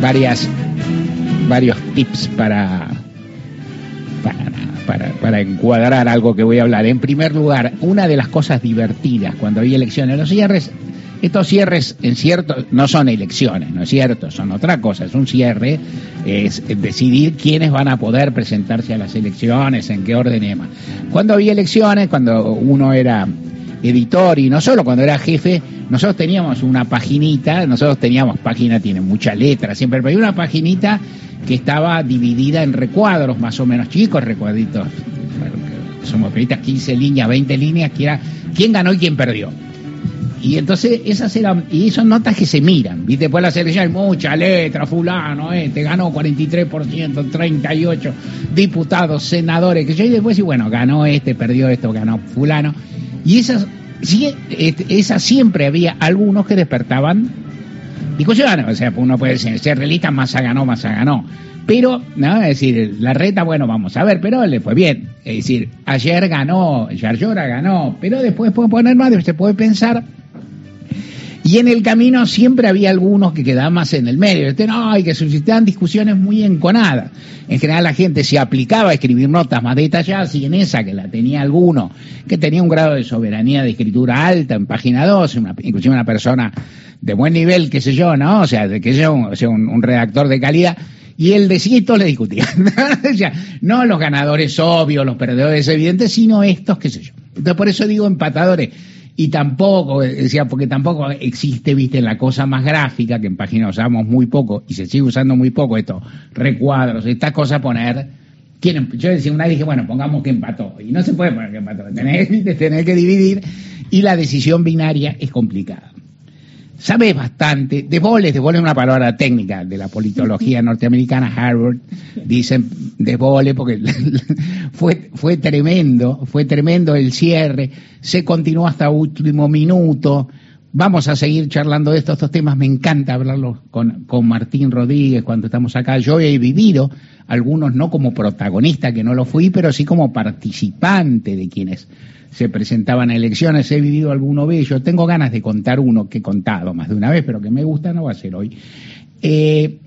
varias varios tips para, para, para, encuadrar algo que voy a hablar. En primer lugar, una de las cosas divertidas cuando hay elecciones, los cierres, estos cierres en cierto, no son elecciones, ¿no es cierto? Son otra cosa, es un cierre, es decidir quiénes van a poder presentarse a las elecciones, en qué orden y. Cuando había elecciones, cuando uno era editor y no solo cuando era jefe, nosotros teníamos una paginita, nosotros teníamos página, tiene mucha letra siempre, pero hay una paginita que estaba dividida en recuadros más o menos chicos, recuadritos, somos periodistas 15 líneas, 20 líneas, que era quién ganó y quién perdió. Y entonces esas eran, y son notas que se miran, ¿viste? Después de la selección hay mucha letra, fulano, este, ganó 43%, 38 diputados, senadores, que yo y después y bueno, ganó este, perdió esto, ganó fulano. Y esas, esas siempre había algunos que despertaban discusiones, o sea, uno puede ser, ser realista, Massa ganó, Massa ganó. Pero, ¿no? Es decir, la reta, bueno, vamos a ver, pero le fue bien. Es decir, ayer ganó, Yarlora ganó, pero después puede poner más, se puede pensar y en el camino siempre había algunos que quedaban más en el medio. Este, no, y que suscitaban discusiones muy enconadas. En general la gente se aplicaba a escribir notas más detalladas y en esa que la tenía alguno, que tenía un grado de soberanía de escritura alta en página 2, inclusive una persona de buen nivel, qué sé yo, ¿no? O sea, de sea un, sea, un, redactor de calidad. Y decía y todos le discutían. no los ganadores obvios, los perdedores evidentes, sino estos, qué sé yo. Entonces por eso digo empatadores y tampoco, decía, porque tampoco existe, viste, la cosa más gráfica, que en página usamos muy poco y se sigue usando muy poco estos recuadros, estas cosas poner. Quieren, yo decía, una dije, bueno, pongamos que empató. Y no se puede poner que empató, tenés, tenés que dividir y la decisión binaria es complicada sabes bastante, de boles, de boles es una palabra técnica de la politología norteamericana, Harvard, dicen de boles porque fue, fue tremendo, fue tremendo el cierre, se continuó hasta último minuto, vamos a seguir charlando de estos, estos temas, me encanta hablarlos con, con Martín Rodríguez cuando estamos acá, yo he vivido, algunos no como protagonista, que no lo fui, pero sí como participante de quienes se presentaban a elecciones, he vivido alguno bello, tengo ganas de contar uno que he contado más de una vez, pero que me gusta, no va a ser hoy. Eh,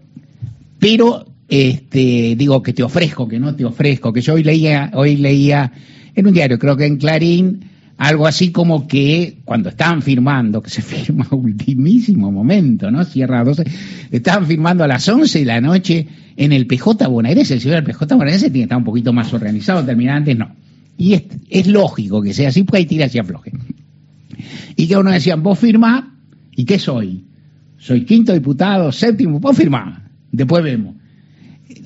pero este, digo que te ofrezco, que no te ofrezco, que yo hoy leía, hoy leía en un diario, creo que en Clarín, algo así como que cuando estaban firmando, que se firma ultimísimo momento, ¿no? Cierra 12, estaban firmando a las 11 de la noche en el PJ bonaerense, el señor del PJ bonaerense tiene que estar un poquito más organizado, terminar antes no. Y es, lógico que sea así, porque hay tiras y afloje. Y que uno decían, vos firmá, ¿y qué soy? Soy quinto diputado, séptimo, vos firmá, después vemos.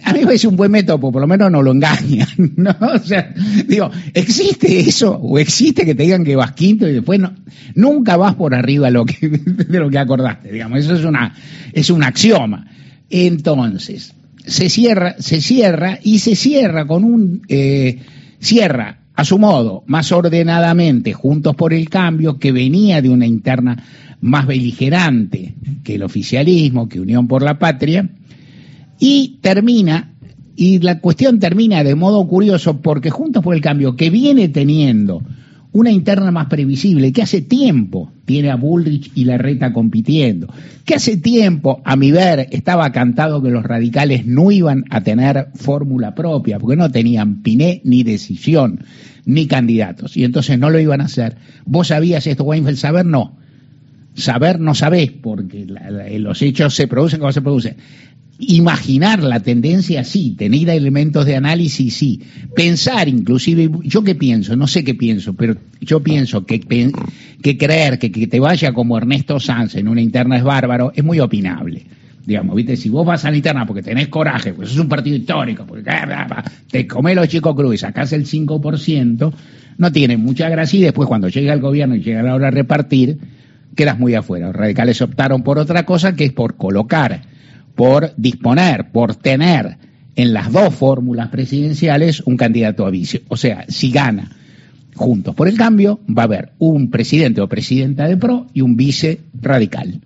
A mí me parece un buen método, por lo menos no lo engañan, ¿no? O sea, digo, ¿existe eso? ¿O existe que te digan que vas quinto y después no? Nunca vas por arriba lo que, de lo que acordaste, digamos, eso es una, es un axioma. Entonces, se cierra, se cierra y se cierra con un, eh, cierra a su modo, más ordenadamente, Juntos por el Cambio, que venía de una interna más beligerante que el oficialismo, que Unión por la Patria, y termina, y la cuestión termina de modo curioso, porque Juntos por el Cambio, que viene teniendo una interna más previsible, que hace tiempo tiene a Bullrich y Larreta compitiendo, que hace tiempo, a mi ver, estaba cantado que los radicales no iban a tener fórmula propia, porque no tenían piné ni decisión, ni candidatos, y entonces no lo iban a hacer. ¿Vos sabías esto, Weinfeld? Saber no. Saber no sabés, porque los hechos se producen como se producen. Imaginar la tendencia, sí, tener elementos de análisis, sí. Pensar, inclusive, yo qué pienso, no sé qué pienso, pero yo pienso que, creer que, que te vaya como Ernesto Sanz en una interna es bárbaro, es muy opinable digamos, ¿viste? Si vos vas a la interna porque tenés coraje, pues es un partido histórico, porque te comés los chicos cruz y sacás el 5%, no tiene mucha gracia y después cuando llega el gobierno y llega la hora de repartir, quedas muy afuera. Los radicales optaron por otra cosa que es por colocar por disponer, por tener en las dos fórmulas presidenciales un candidato a vice. O sea, si gana Juntos por el Cambio, va a haber un presidente o presidenta de PRO y un vice radical,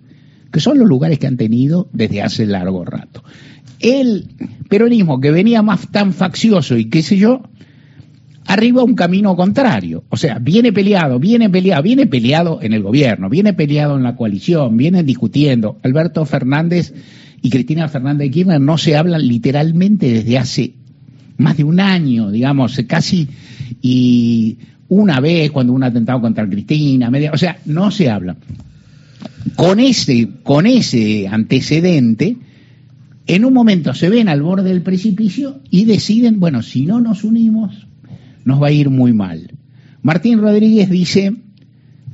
que son los lugares que han tenido desde hace largo rato. El peronismo que venía más tan faccioso y qué sé yo, arriba un camino contrario. O sea, viene peleado, viene peleado, viene peleado en el gobierno, viene peleado en la coalición, vienen discutiendo. Alberto Fernández y Cristina Fernández de Kirchner no se hablan literalmente desde hace más de un año, digamos, casi, y una vez cuando un atentado contra Cristina, media, o sea, no se habla. Con ese, con ese antecedente, en un momento se ven al borde del precipicio y deciden, bueno, si no nos unimos, nos va a ir muy mal. Martín Rodríguez dice,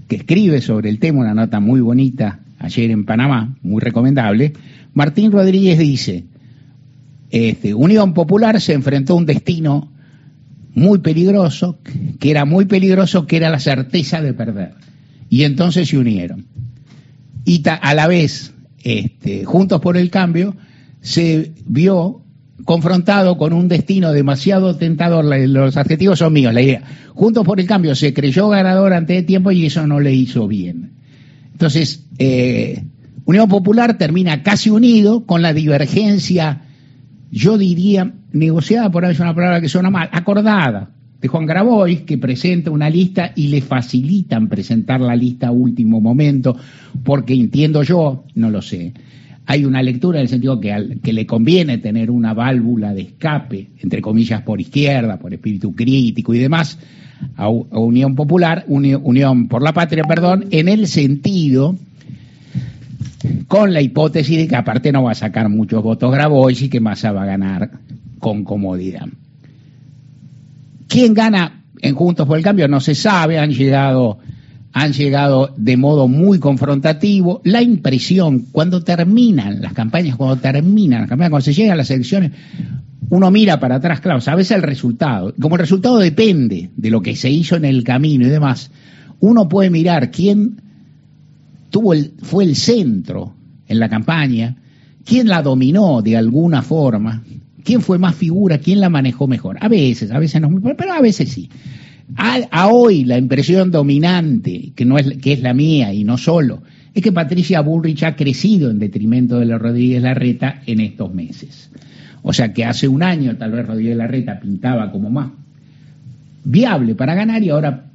que escribe sobre el tema, una nota muy bonita ayer en Panamá, muy recomendable, Martín Rodríguez dice, este, Unión Popular se enfrentó a un destino muy peligroso, que era muy peligroso, que era la certeza de perder. Y entonces se unieron. Y a la vez, este, Juntos por el Cambio, se vio confrontado con un destino demasiado tentador, los adjetivos son míos, la idea. Juntos por el Cambio se creyó ganador ante el tiempo y eso no le hizo bien. Entonces, eh, Unión Popular termina casi unido con la divergencia, yo diría, negociada, por ahí es una palabra que suena mal, acordada, de Juan Grabois, que presenta una lista y le facilitan presentar la lista a último momento, porque entiendo yo, no lo sé, hay una lectura en el sentido que, que le conviene tener una válvula de escape, entre comillas, por izquierda, por espíritu crítico y demás, a, Unión Popular, Unión por la Patria, perdón, en el sentido con la hipótesis de que aparte no va a sacar muchos votos Grabois y que Massa va a ganar con comodidad. ¿Quién gana en Juntos por el Cambio? No se sabe, han llegado, han llegado de modo muy confrontativo. La impresión, cuando terminan las campañas, cuando terminan las campañas, cuando se llegan las elecciones, uno mira para atrás, claro, sabes el resultado. Como el resultado depende de lo que se hizo en el camino y demás, uno puede mirar quién tuvo el, fue el centro en la campaña, quién la dominó de alguna forma, quién fue más figura, quién la manejó mejor. A veces, a veces no, pero a veces sí. A, hoy la impresión dominante, que, no es, que es la mía y no solo, es que Patricia Bullrich ha crecido en detrimento de los Rodríguez Larreta en estos meses. O sea que hace un año tal vez Rodríguez Larreta pintaba como más viable para ganar y ahora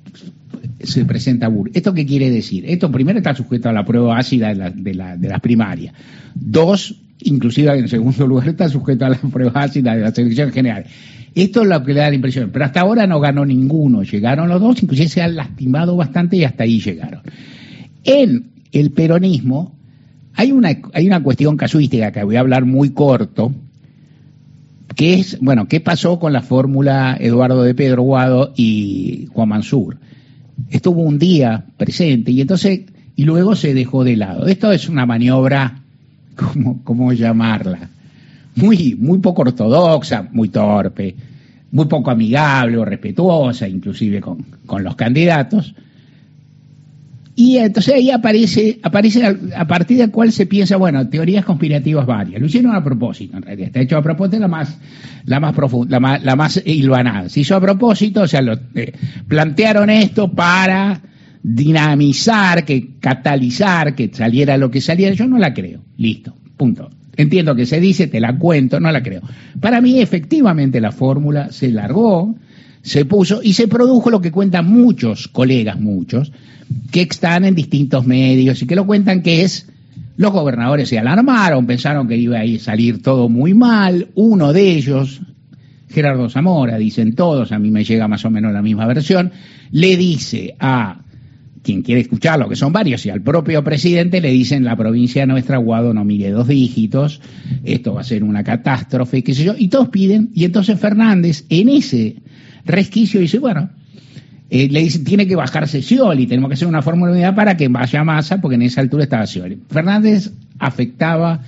se presenta Bur. ¿Esto qué quiere decir? Esto primero está sujeto a la prueba ácida de, las primarias. Dos, inclusive en segundo lugar está sujeto a la prueba ácida de la selección general. Esto es lo que le da la impresión. Pero hasta ahora no ganó ninguno. Llegaron los dos, inclusive se han lastimado bastante y hasta ahí llegaron. En el peronismo hay una, hay una cuestión casuística que voy a hablar muy corto, que es, bueno, ¿qué pasó con la fórmula Eduardo de Pedro Guado y Juan Mansur? Estuvo un día presente y entonces y luego se dejó de lado. Esto es una maniobra, ¿cómo, cómo llamarla? Muy, muy poco ortodoxa, muy torpe, muy poco amigable o respetuosa, inclusive con, con los candidatos, y entonces ahí aparece, aparece a partir del cual se piensa, bueno, teorías conspirativas varias. Lo hicieron a propósito, en realidad. Está hecho a propósito la más, la más profunda, la más, la más hilvanada. Se hizo a propósito, o sea, lo, eh, plantearon esto para dinamizar, que catalizar, que saliera lo que saliera. Yo no la creo. Listo. Punto. Entiendo que se dice, te la cuento, no la creo. Para mí, efectivamente, la fórmula se largó, se puso y se produjo lo que cuentan muchos colegas, muchos, que están en distintos medios y que lo cuentan que es los gobernadores se alarmaron, pensaron que iba a salir todo muy mal. Uno de ellos, Gerardo Zamora, dicen todos, a mí me llega más o menos la misma versión, le dice a quien quiere escucharlo, que son varios, y al propio presidente le dicen la provincia nuestra, Guado no mire dos dígitos, esto va a ser una catástrofe, qué sé yo, y todos piden, y entonces Fernández en ese resquicio dice, bueno, eh, le dice, tiene que bajarse Scioli, tenemos que hacer una fórmula de unidad para que vaya Massa, porque en esa altura estaba Scioli. Fernández afectaba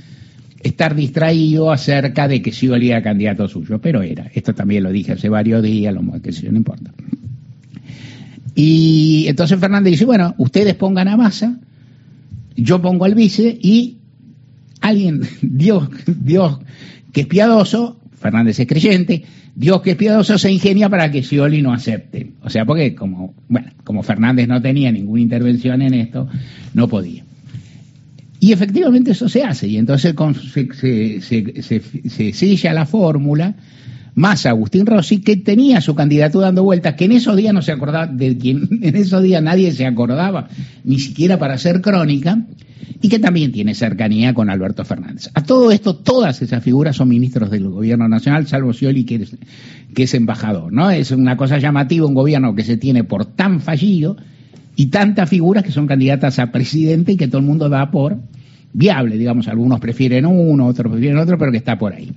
estar distraído acerca de que Scioli era candidato suyo, pero era. Esto también lo dije hace varios días, lo que sé, no importa. Y entonces Fernández dice, bueno, ustedes pongan a Massa, yo pongo al vice y alguien, Dios, Dios que es piadoso, Fernández es creyente, Dios que es piadoso se ingenia para que Scioli no acepte. O sea, porque como, bueno, como Fernández no tenía ninguna intervención en esto, no podía. Y efectivamente eso se hace, y entonces se, se, se, sella la fórmula, más Agustín Rossi, que tenía su candidatura dando vueltas, que en esos días no se acordaba, de quien en esos días nadie se acordaba, ni siquiera para hacer crónica, y que también tiene cercanía con Alberto Fernández. A todo esto, todas esas figuras son ministros del gobierno nacional, salvo Scioli, que es, que es embajador, ¿no? Es una cosa llamativa un gobierno que se tiene por tan fallido y tantas figuras que son candidatas a presidente y que todo el mundo da por viable, digamos, algunos prefieren uno, otros prefieren otro, pero que está por ahí.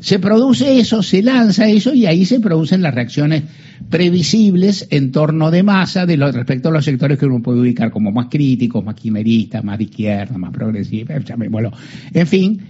Se produce eso, se lanza eso y ahí se producen las reacciones previsibles en torno de masa de lo, respecto a los sectores que uno puede ubicar como más críticos, más quimeristas, más de izquierda, más progresivos, en fin,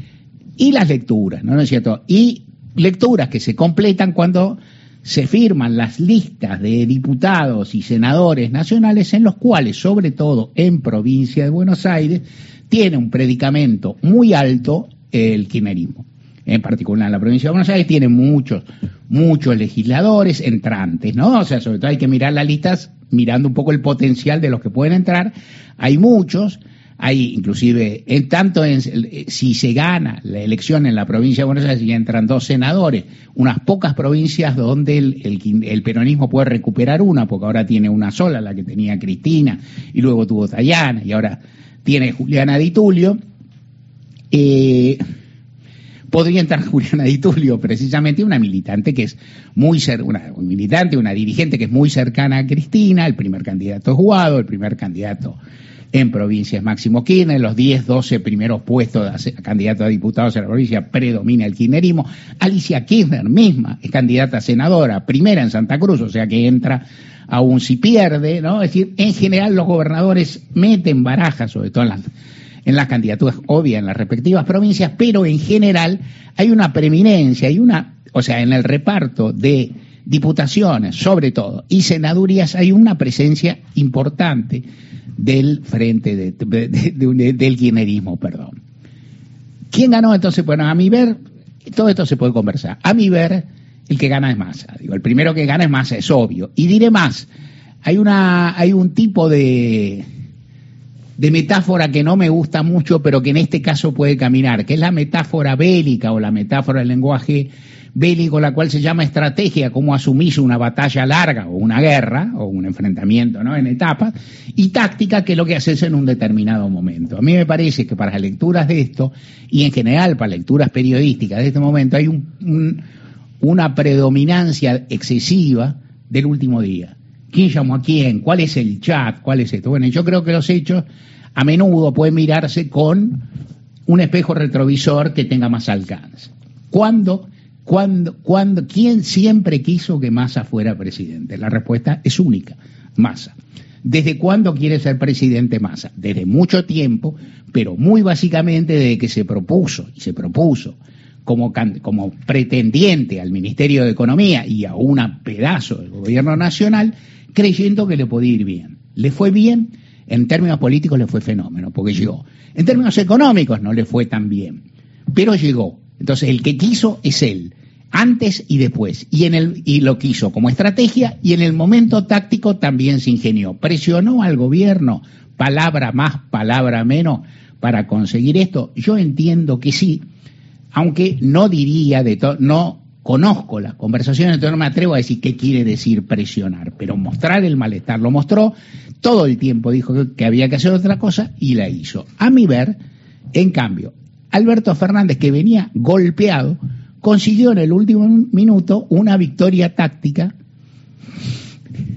y las lecturas, ¿no, es cierto? Y lecturas que se completan cuando se firman las listas de diputados y senadores nacionales en los cuales, sobre todo en provincia de Buenos Aires, tiene un predicamento muy alto el quimerismo en particular en la provincia de Buenos Aires, tiene muchos, muchos legisladores entrantes, ¿no? O sea, sobre todo hay que mirar las listas mirando un poco el potencial de los que pueden entrar. Hay muchos, hay inclusive, en tanto en, si se gana la elección en la provincia de Buenos Aires y entran dos senadores, unas pocas provincias donde el, el, peronismo puede recuperar una, porque ahora tiene una sola, la que tenía Cristina, y luego tuvo Tayana, y ahora tiene Juliana Di Tulio. Eh, podría entrar Juliana Di Tulio, precisamente una militante que es muy ser, una militante, una dirigente que es muy cercana a Cristina, el primer candidato jugado, el primer candidato en provincias Máximo Kirchner, los 10, 12 primeros puestos de candidato a diputados en la provincia predomina el kirchnerismo. Alicia Kirchner misma es candidata a senadora, primera en Santa Cruz, o sea que entra aún si pierde, ¿no? Es decir, en general los gobernadores meten barajas, sobre todo en las en las candidaturas obvias en las respectivas provincias, pero en general hay una preeminencia, hay una, o sea, en el reparto de diputaciones, sobre todo, y senadurías, hay una presencia importante del frente del kirchnerismo, perdón. ¿Quién ganó entonces? Bueno, a mi ver, todo esto se puede conversar. A mi ver, el que gana es Massa. Digo, el primero que gana es Massa, es obvio. Y diré más, hay una, hay un tipo de, de metáfora que no me gusta mucho, pero que en este caso puede caminar, que es la metáfora bélica o la metáfora del lenguaje bélico, la cual se llama estrategia, como asumís una batalla larga o una guerra o un enfrentamiento ¿no? en etapas, y táctica, que es lo que haces en un determinado momento. A mí me parece que para las lecturas de esto, y en general para lecturas periodísticas de este momento, hay una predominancia excesiva del último día quién llamó a quién, cuál es el chat, cuál es esto. Bueno, yo creo que los hechos a menudo pueden mirarse con un espejo retrovisor que tenga más alcance. ¿Cuándo, cuándo, cuándo, quién siempre quiso que Massa fuera presidente? La respuesta es única, Massa. ¿Desde cuándo quiere ser presidente Massa? Desde mucho tiempo, pero muy básicamente desde que se propuso, y se propuso como, como pretendiente al Ministerio de Economía y a un pedazo del gobierno nacional, creyendo que le podía ir bien. Le fue bien, en términos políticos le fue fenómeno, porque llegó. En términos económicos no le fue tan bien, pero llegó. Entonces el que quiso es él, antes y después, y, en el, y lo quiso como estrategia y en el momento táctico también se ingenió. Presionó al gobierno, palabra más, palabra menos, para conseguir esto. Yo entiendo que sí, aunque no diría de todo, no conozco las conversaciones, entonces no me atrevo a decir qué quiere decir presionar, pero mostrar el malestar lo mostró, todo el tiempo dijo que había que hacer otra cosa y la hizo. A mi ver, en cambio, Alberto Fernández, que venía golpeado, consiguió en el último minuto una victoria táctica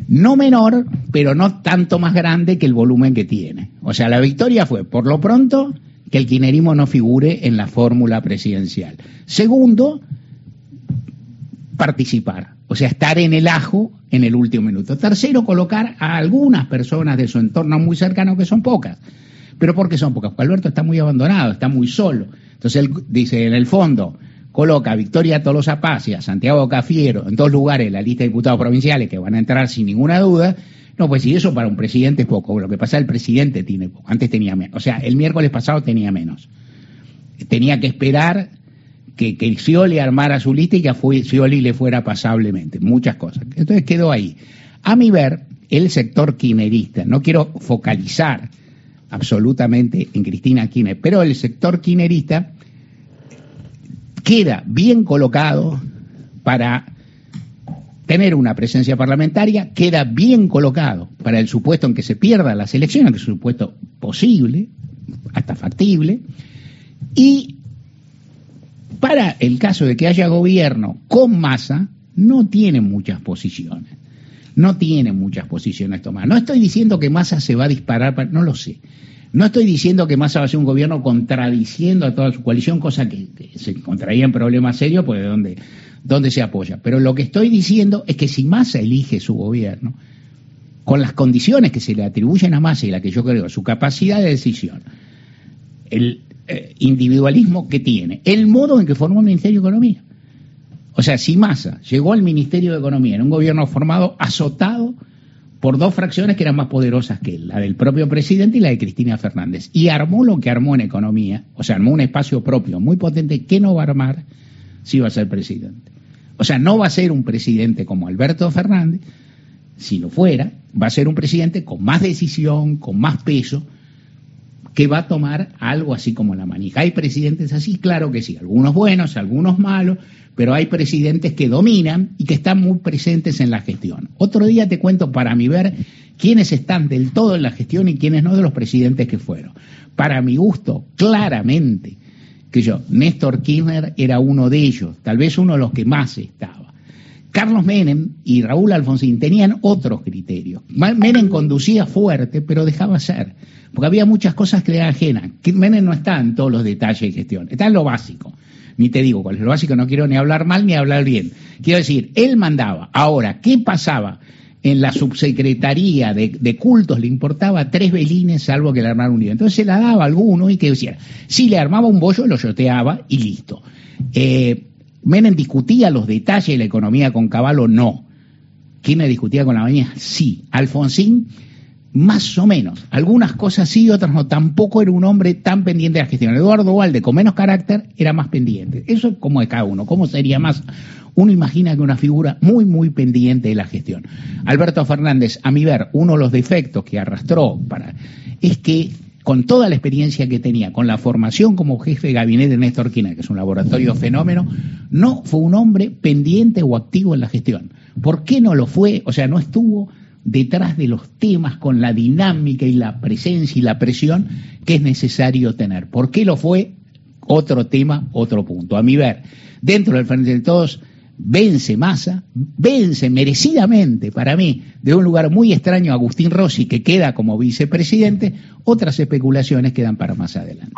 no menor, pero no tanto más grande que el volumen que tiene. O sea, la victoria fue, por lo pronto, que el quinerismo no figure en la fórmula presidencial. Segundo, participar, o sea, estar en el ajo en el último minuto. Tercero, colocar a algunas personas de su entorno muy cercano, que son pocas. ¿Pero por qué son pocas? Porque Alberto está muy abandonado, está muy solo. Entonces él dice, en el fondo, coloca a Victoria Tolosa Paz y a Santiago Cafiero en dos lugares la lista de diputados provinciales que van a entrar sin ninguna duda. No, pues si eso para un presidente es poco. Lo que pasa, el presidente tiene poco. Antes tenía menos. O sea, el miércoles pasado tenía menos. Tenía que esperar que, que Scioli armara su lista y que a Scioli le fuera pasablemente, muchas cosas. Entonces quedó ahí. A mi ver, el sector quinerista, no quiero focalizar absolutamente en Cristina Kirchner, pero el sector quinerista queda bien colocado para tener una presencia parlamentaria, queda bien colocado para el supuesto en que se pierdan las elecciones, que es un supuesto posible, hasta factible, y para el caso de que haya gobierno con masa, no tiene muchas posiciones. No tiene muchas posiciones tomadas. No estoy diciendo que Massa se va a disparar, no lo sé. No estoy diciendo que Massa va a ser un gobierno contradiciendo a toda su coalición, cosa que, se encontraría en problemas serios, pues de dónde, dónde se apoya. Pero lo que estoy diciendo es que si Massa elige su gobierno, con las condiciones que se le atribuyen a Massa y la que yo creo, su capacidad de decisión, el eh, individualismo que tiene, el modo en que formó el Ministerio de Economía. O sea, si Massa llegó al Ministerio de Economía en un gobierno formado azotado por dos fracciones que eran más poderosas que él, la del propio presidente y la de Cristina Fernández. Y armó lo que armó en economía, o sea, armó un espacio propio muy potente que no va a armar si va a ser presidente. O sea, no va a ser un presidente como Alberto Fernández, si lo fuera, va a ser un presidente con más decisión, con más peso, que va a tomar algo así como la manija. ¿Hay presidentes así? Claro que sí, algunos buenos, algunos malos, pero hay presidentes que dominan y que están muy presentes en la gestión. Otro día te cuento para mi ver quiénes están del todo en la gestión y quiénes no de los presidentes que fueron. Para mi gusto, claramente, que yo, Néstor Kirchner era uno de ellos, tal vez uno de los que más estaba. Carlos Menem y Raúl Alfonsín tenían otros criterios. Menem conducía fuerte, pero dejaba ser, porque había muchas cosas que le eran ajenas. Menem no está en todos los detalles de gestión, está en lo básico ni te digo cuál es lo básico, no quiero ni hablar mal ni hablar bien. Quiero decir, él mandaba. Ahora, ¿qué pasaba? En la subsecretaría de, cultos le importaba tres velines salvo que le armara un lío. Entonces se la daba a alguno y que decía, si le armaba un bollo, lo yoteaba y listo. Eh, Menem discutía los detalles de la economía con Caballo, no. ¿Quién le discutía con la mañana? Sí. Alfonsín más o menos. Algunas cosas sí, otras no. Tampoco era un hombre tan pendiente de la gestión. Eduardo Valde, con menos carácter, era más pendiente. Eso es como de cada uno. ¿Cómo sería más? Uno imagina que una figura muy, muy pendiente de la gestión. Alberto Fernández, a mi ver, uno de los defectos que arrastró para es que con toda la experiencia que tenía, con la formación como jefe de gabinete de Néstor Kirchner, que es un laboratorio fenómeno, no fue un hombre pendiente o activo en la gestión. ¿Por qué no lo fue? O sea, no estuvo detrás de los temas con la dinámica y la presencia y la presión que es necesario tener. ¿Por qué lo fue? Otro tema, otro punto. A mi ver, dentro del Frente de Todos vence Massa, vence merecidamente para mí, de un lugar muy extraño Agustín Rossi, que queda como vicepresidente, otras especulaciones quedan para más adelante.